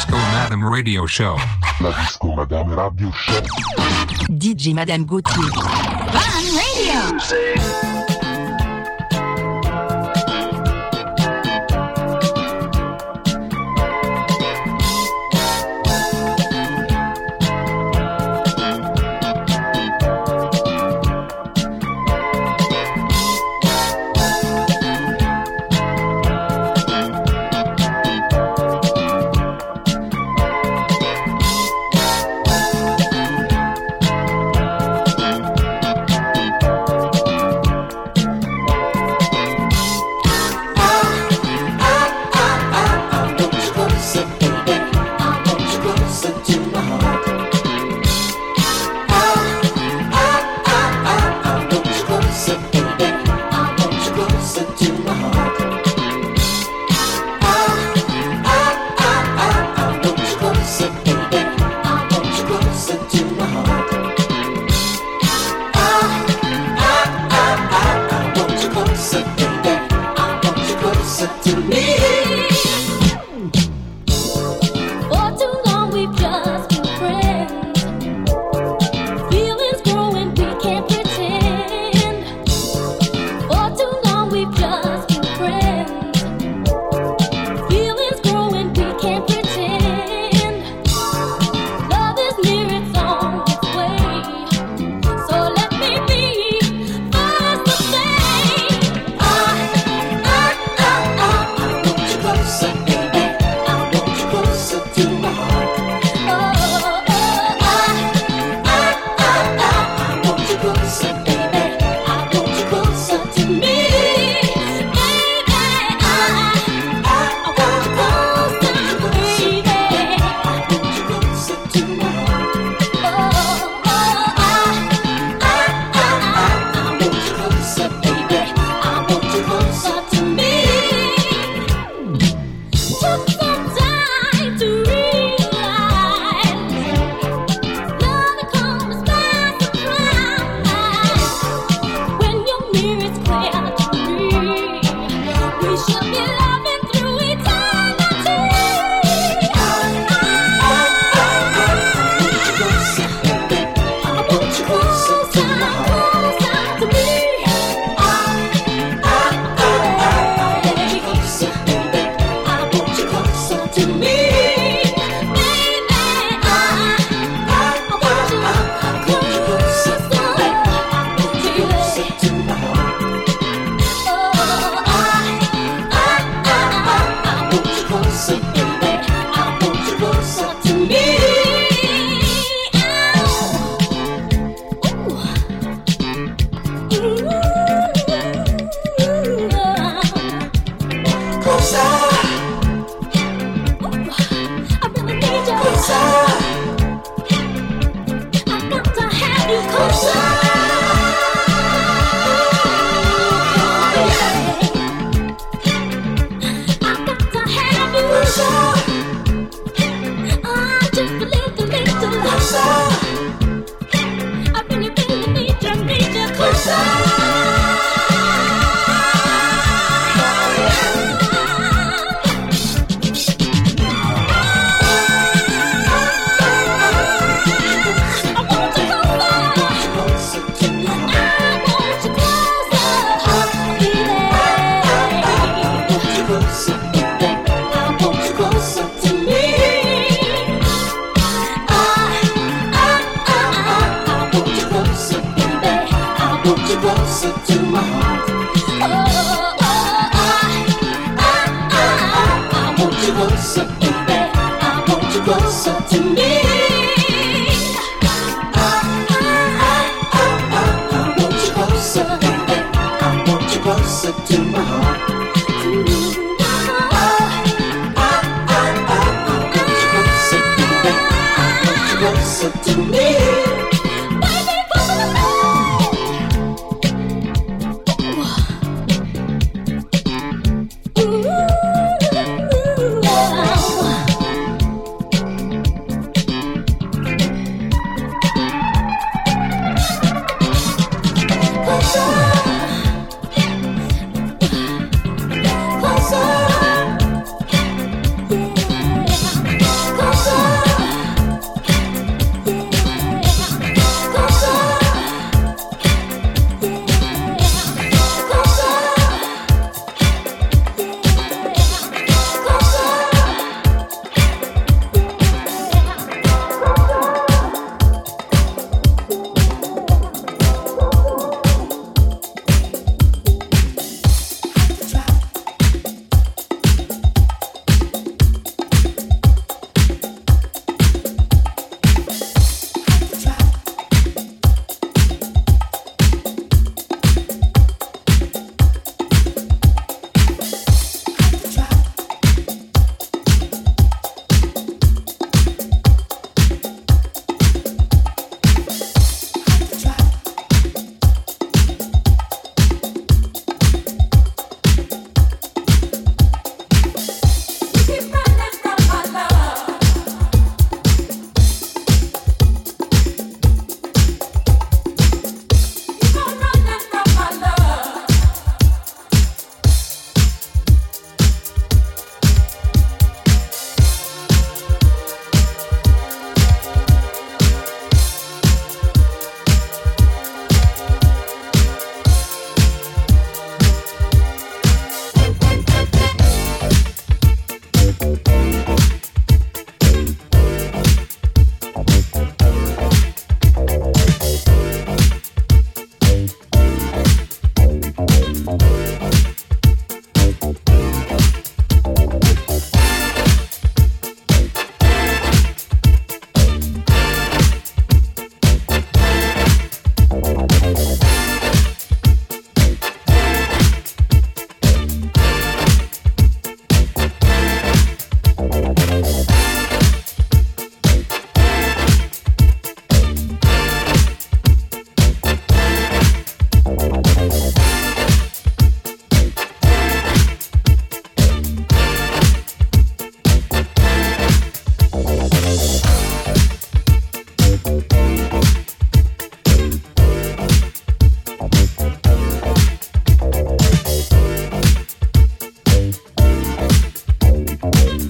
Disco Madame Radio Show. La Disco Madame Radio Show. DJ Madame Gauthier. Fun Radio.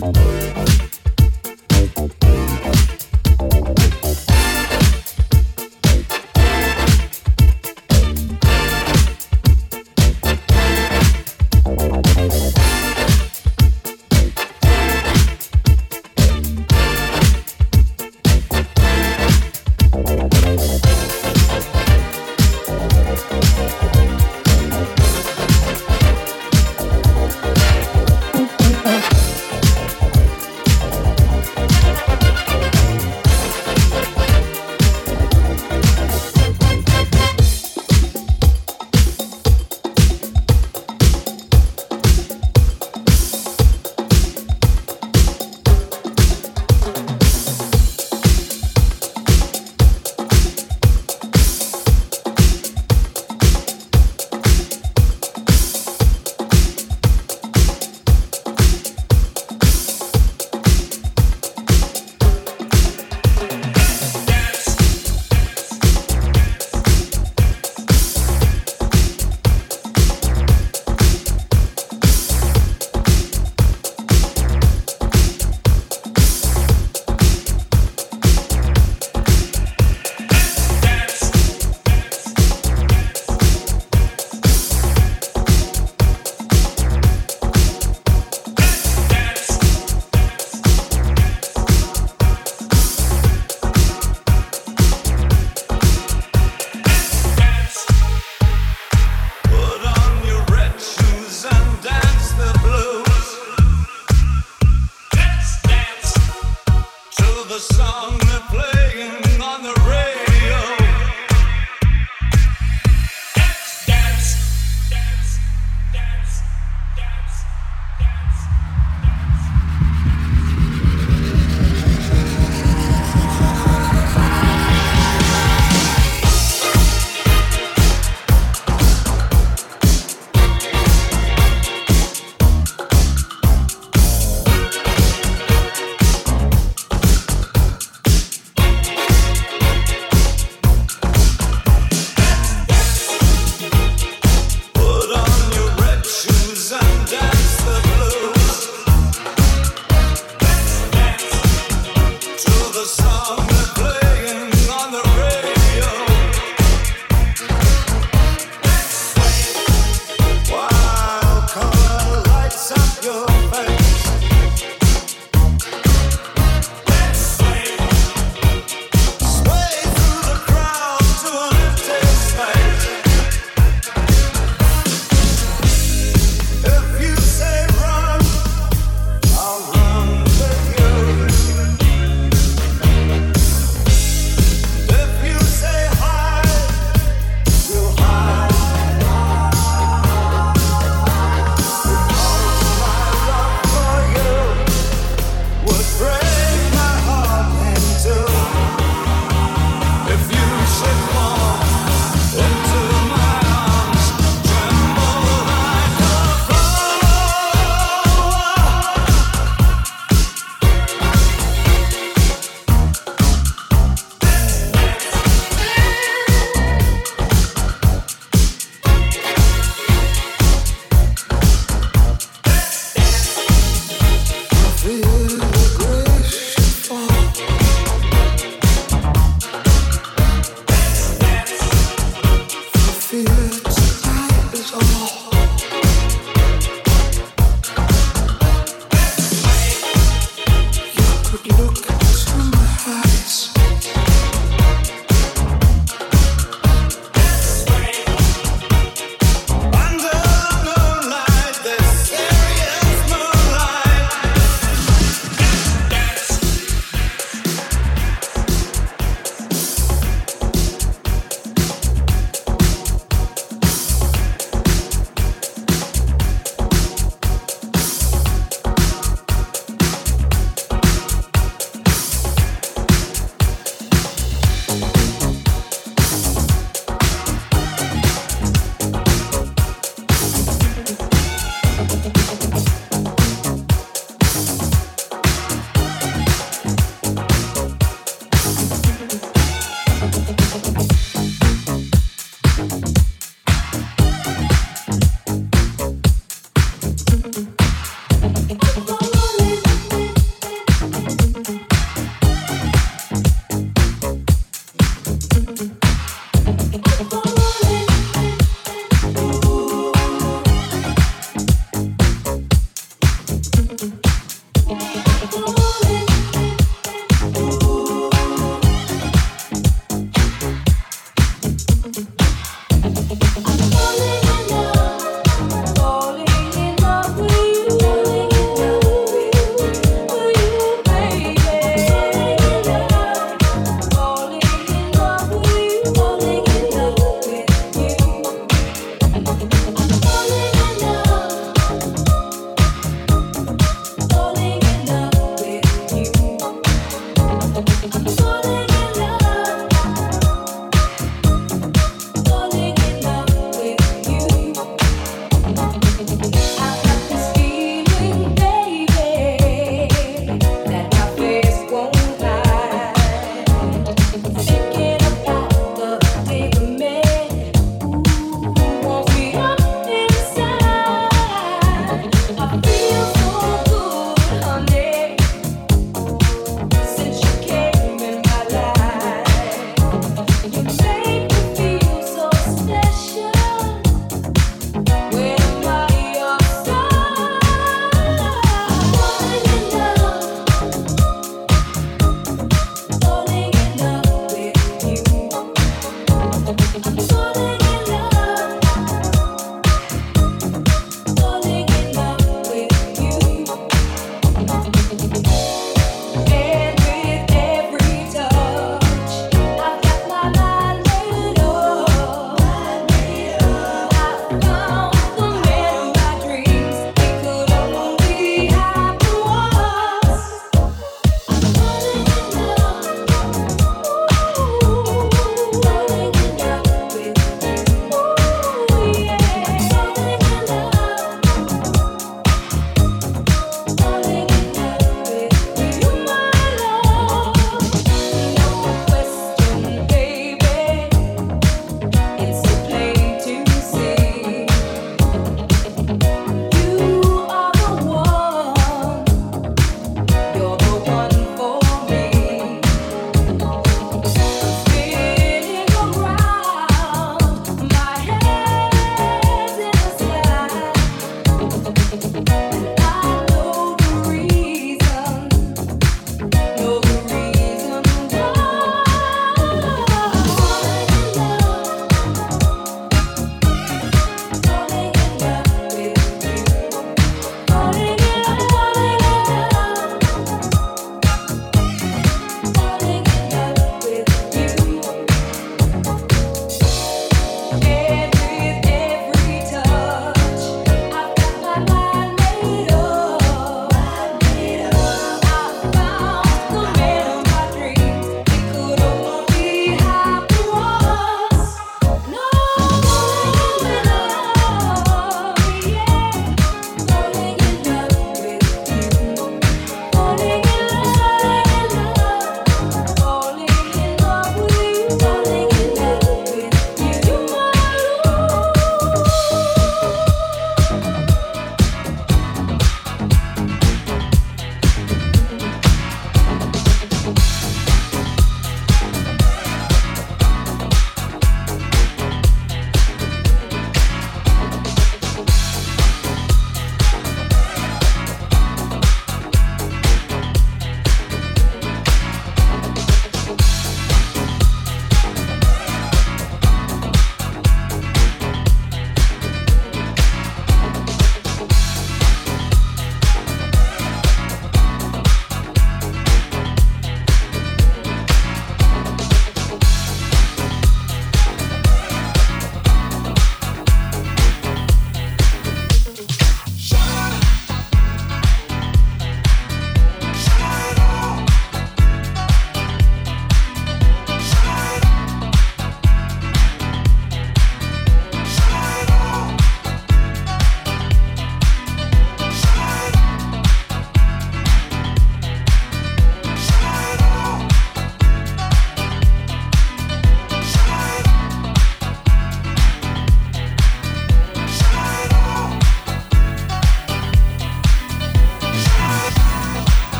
Thank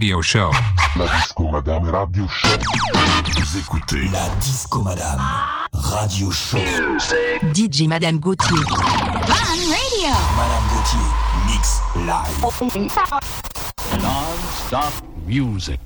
Radio Show. La Disco Madame Radio Show. Vous écoutez la Disco Madame Radio Show. DJ Madame Gauthier. Fun Radio. Madame Gauthier, mix live. Non-stop music.